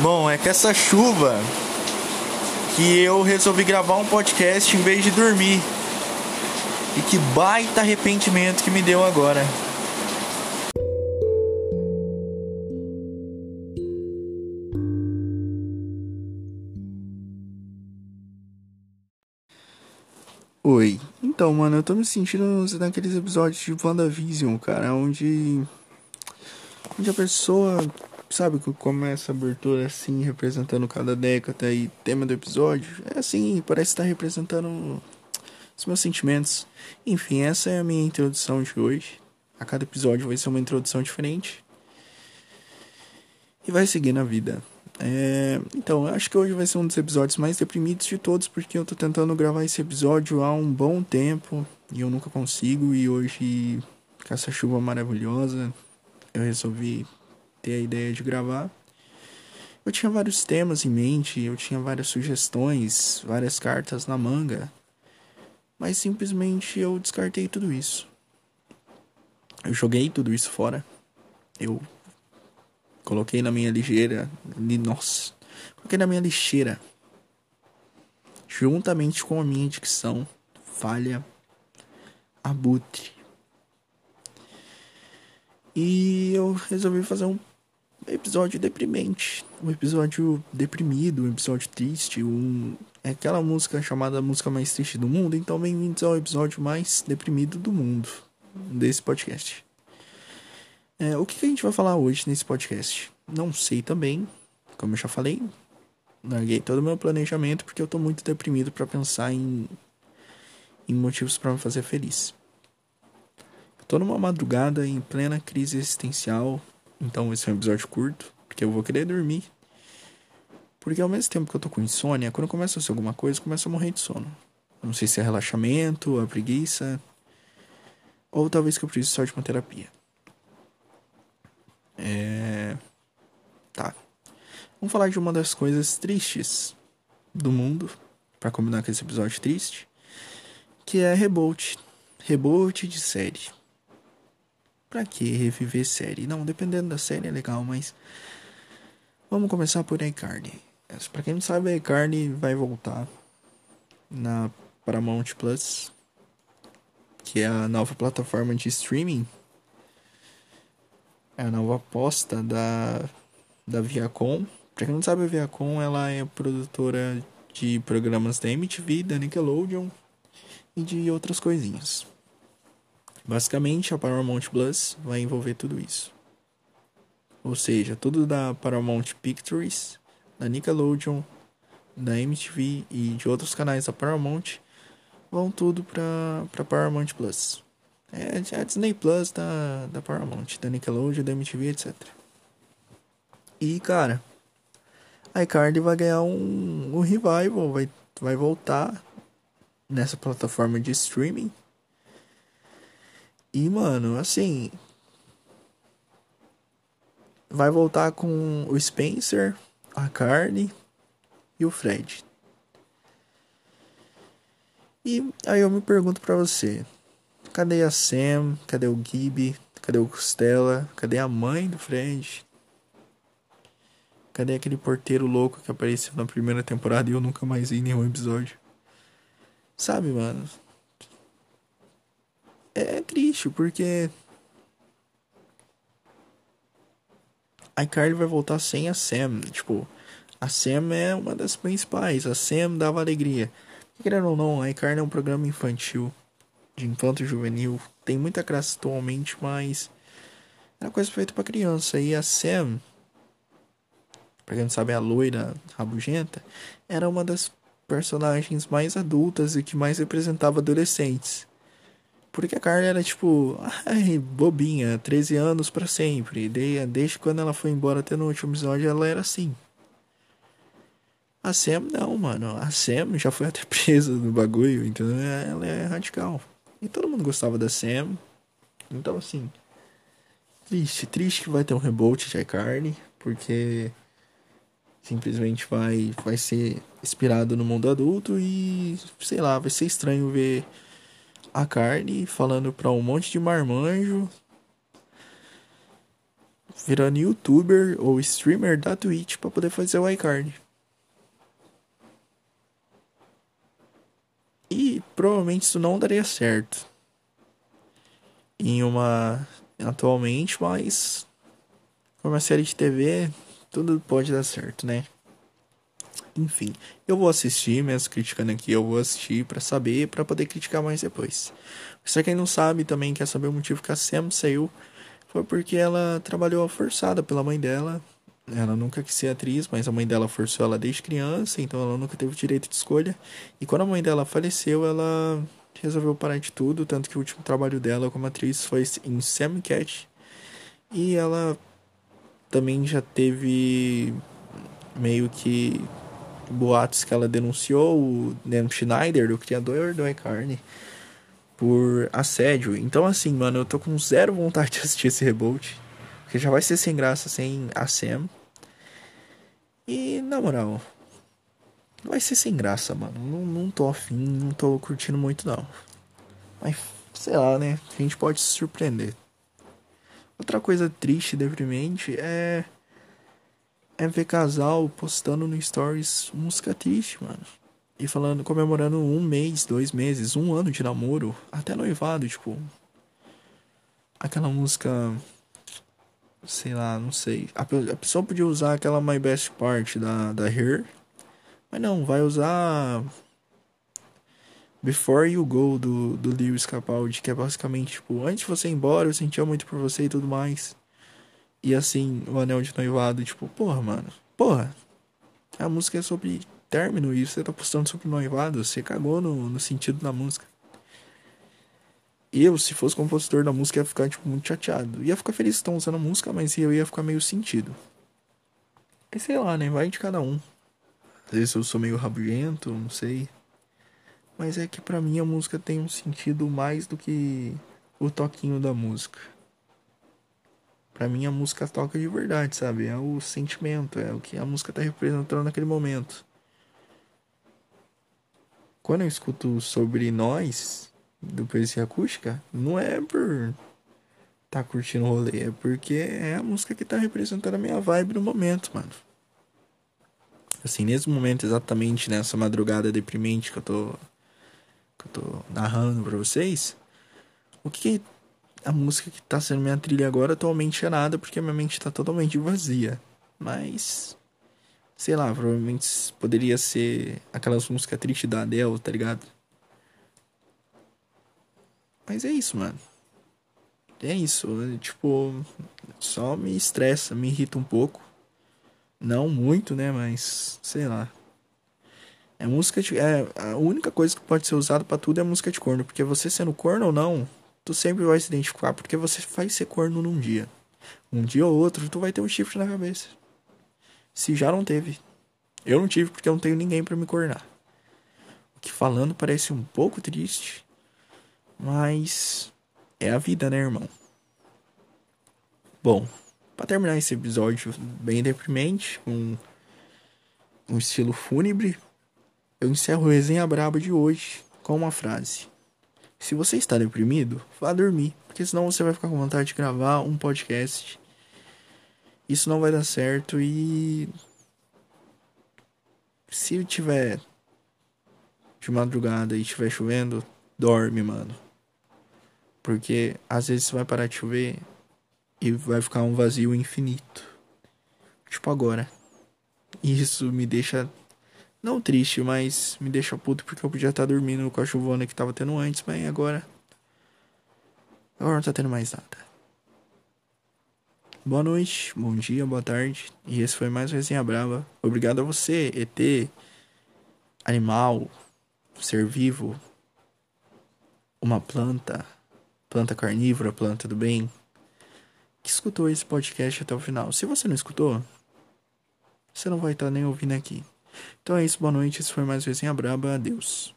Bom, é que essa chuva que eu resolvi gravar um podcast em vez de dormir. E que baita arrependimento que me deu agora. Oi. Então, mano, eu tô me sentindo naqueles episódios de WandaVision, cara, onde. Onde a pessoa, sabe, que começa a abertura assim, representando cada década e tema do episódio. É assim, parece estar representando os meus sentimentos. Enfim, essa é a minha introdução de hoje. A cada episódio vai ser uma introdução diferente. E vai seguir na vida. É, então, acho que hoje vai ser um dos episódios mais deprimidos de todos, porque eu tô tentando gravar esse episódio há um bom tempo e eu nunca consigo. E hoje, com essa chuva maravilhosa, eu resolvi ter a ideia de gravar. Eu tinha vários temas em mente, eu tinha várias sugestões, várias cartas na manga, mas simplesmente eu descartei tudo isso. Eu joguei tudo isso fora. Eu Coloquei na minha ligeira. Nossa. Coloquei na minha lixeira. Juntamente com a minha dicção falha abutre. E eu resolvi fazer um episódio deprimente. Um episódio deprimido, um episódio triste. Um... É aquela música chamada música mais triste do mundo. Então, bem-vindos ao episódio mais deprimido do mundo desse podcast. É, o que, que a gente vai falar hoje nesse podcast? Não sei também. Como eu já falei, larguei todo o meu planejamento porque eu tô muito deprimido para pensar em, em motivos para me fazer feliz. Tô numa madrugada em plena crise existencial, então esse é um episódio curto, porque eu vou querer dormir. Porque ao mesmo tempo que eu tô com insônia, quando começa a ser alguma coisa, eu começo a morrer de sono. Não sei se é relaxamento, a preguiça, ou talvez que eu precise só de uma terapia. É... Tá. Vamos falar de uma das coisas tristes do mundo, para combinar com esse episódio triste, que é reboot. Reboot de série. Pra que reviver série? Não, dependendo da série é legal, mas vamos começar por iCarly. Pra quem não sabe, a iCarly vai voltar na Paramount Plus, que é a nova plataforma de streaming é a nova aposta da, da Viacom. Pra quem não sabe, a Viacom ela é produtora de programas da MTV, da Nickelodeon e de outras coisinhas. Basicamente, a Paramount Plus vai envolver tudo isso. Ou seja, tudo da Paramount Pictures, da Nickelodeon, da MTV e de outros canais da Paramount vão tudo para para Paramount Plus. É, é a Disney Plus da, da Paramount, da Nickelodeon, da MTV, etc. E, cara, a iCarly vai ganhar um, um revival, vai, vai voltar nessa plataforma de streaming. E, mano, assim. Vai voltar com o Spencer, a Carly e o Fred. E aí eu me pergunto pra você. Cadê a Sam? Cadê o Gibby? Cadê o Costela? Cadê a mãe do Fred? Cadê aquele porteiro louco que apareceu na primeira temporada e eu nunca mais vi nenhum episódio? Sabe, mano? É triste, porque. A Carly vai voltar sem a Sam. Tipo, a Sam é uma das principais. A Sam dava alegria. Querendo ou não, a iCarly é um programa infantil de infanto juvenil. Tem muita graça atualmente, mas era coisa feita para criança. E a Sam, pra quem não sabe, a loira rabugenta, era uma das personagens mais adultas e que mais representava adolescentes. Porque a Carla era tipo, ai, bobinha, 13 anos para sempre. Desde quando ela foi embora até no último episódio, ela era assim. A Sam não, mano. A Sam já foi até presa no bagulho, então ela é radical. E todo mundo gostava da Sam. Então, assim. Triste, triste que vai ter um reboot de iCarly. Porque simplesmente vai, vai ser inspirado no mundo adulto. E sei lá, vai ser estranho ver a Carly falando pra um monte de marmanjo. virando youtuber ou streamer da Twitch para poder fazer o iCard. E provavelmente isso não daria certo em uma atualmente, mas for uma série de TV, tudo pode dar certo, né? Enfim, eu vou assistir, mesmo criticando aqui, eu vou assistir para saber, para poder criticar mais depois. Se quem não sabe também quer saber o motivo que a Sam saiu, foi porque ela trabalhou forçada pela mãe dela. Ela nunca quis ser atriz, mas a mãe dela forçou ela desde criança, então ela nunca teve direito de escolha. E quando a mãe dela faleceu, ela resolveu parar de tudo, tanto que o último trabalho dela como atriz foi em Sam Cat. E ela também já teve meio que boatos que ela denunciou o Dan Schneider, o criador do iCarne, por assédio. Então, assim, mano, eu tô com zero vontade de assistir esse reboot. Porque já vai ser sem graça sem a Sam. E, na moral, vai ser sem graça, mano. Não, não tô afim, não tô curtindo muito, não. Mas, sei lá, né? A gente pode se surpreender. Outra coisa triste e deprimente é é ver casal postando no stories música triste, mano. E falando, comemorando um mês, dois meses, um ano de namoro, até noivado, tipo. Aquela música. Sei lá, não sei. A, a pessoa podia usar aquela My Best Part da, da Her. Mas não, vai usar. Before You Go do, do Lewis Capaldi, que é basicamente tipo, antes de você ir embora, eu sentia muito por você e tudo mais. E assim, o anel de noivado, tipo, porra, mano. Porra. A música é sobre término e você tá postando sobre noivado. Você cagou no, no sentido da música. Eu, se fosse compositor da música, ia ficar, tipo, muito chateado. Ia ficar feliz que estão usando a música, mas eu ia ficar meio sentido. E sei lá, né? Vai de cada um. Às vezes eu sou meio rabugento, não sei. Mas é que pra mim a música tem um sentido mais do que o toquinho da música. Pra mim a música toca de verdade, sabe? É o sentimento, é o que a música tá representando naquele momento. Quando eu escuto sobre nós, do Poesia Acústica, não é por tá curtindo o rolê, é porque é a música que tá representando a minha vibe no momento, mano. Assim, nesse momento, exatamente nessa madrugada deprimente que eu tô, que eu tô narrando pra vocês, o que a música que tá sendo minha trilha agora atualmente é nada, porque minha mente tá totalmente vazia. Mas. Sei lá, provavelmente poderia ser aquelas músicas tristes da Adele, tá ligado? Mas é isso, mano. É isso. Tipo, só me estressa, me irrita um pouco. Não muito, né? Mas, sei lá. É música de. É, a única coisa que pode ser usada para tudo é música de corno. Porque você sendo corno ou não, tu sempre vai se identificar porque você vai ser corno num dia. Um dia ou outro, tu vai ter um chifre na cabeça. Se já não teve. Eu não tive porque eu não tenho ninguém para me cornar. O que falando parece um pouco triste, mas é a vida, né, irmão? Bom, para terminar esse episódio bem deprimente, com um estilo fúnebre, eu encerro o resenha braba de hoje com uma frase. Se você está deprimido, vá dormir, porque senão você vai ficar com vontade de gravar um podcast. Isso não vai dar certo e se tiver de madrugada e estiver chovendo, dorme, mano. Porque às vezes vai parar de chover e vai ficar um vazio infinito. Tipo agora. E isso me deixa não triste, mas me deixa puto porque eu podia estar dormindo com a chuvona que tava tendo antes, mas agora. Agora não tá tendo mais nada. Boa noite, bom dia, boa tarde. E esse foi mais um Resenha Brava. Obrigado a você, ET, animal, ser vivo, uma planta, planta carnívora, planta do bem, que escutou esse podcast até o final. Se você não escutou, você não vai estar nem ouvindo aqui. Então é isso, boa noite. Esse foi mais um Resenha Braba. Adeus.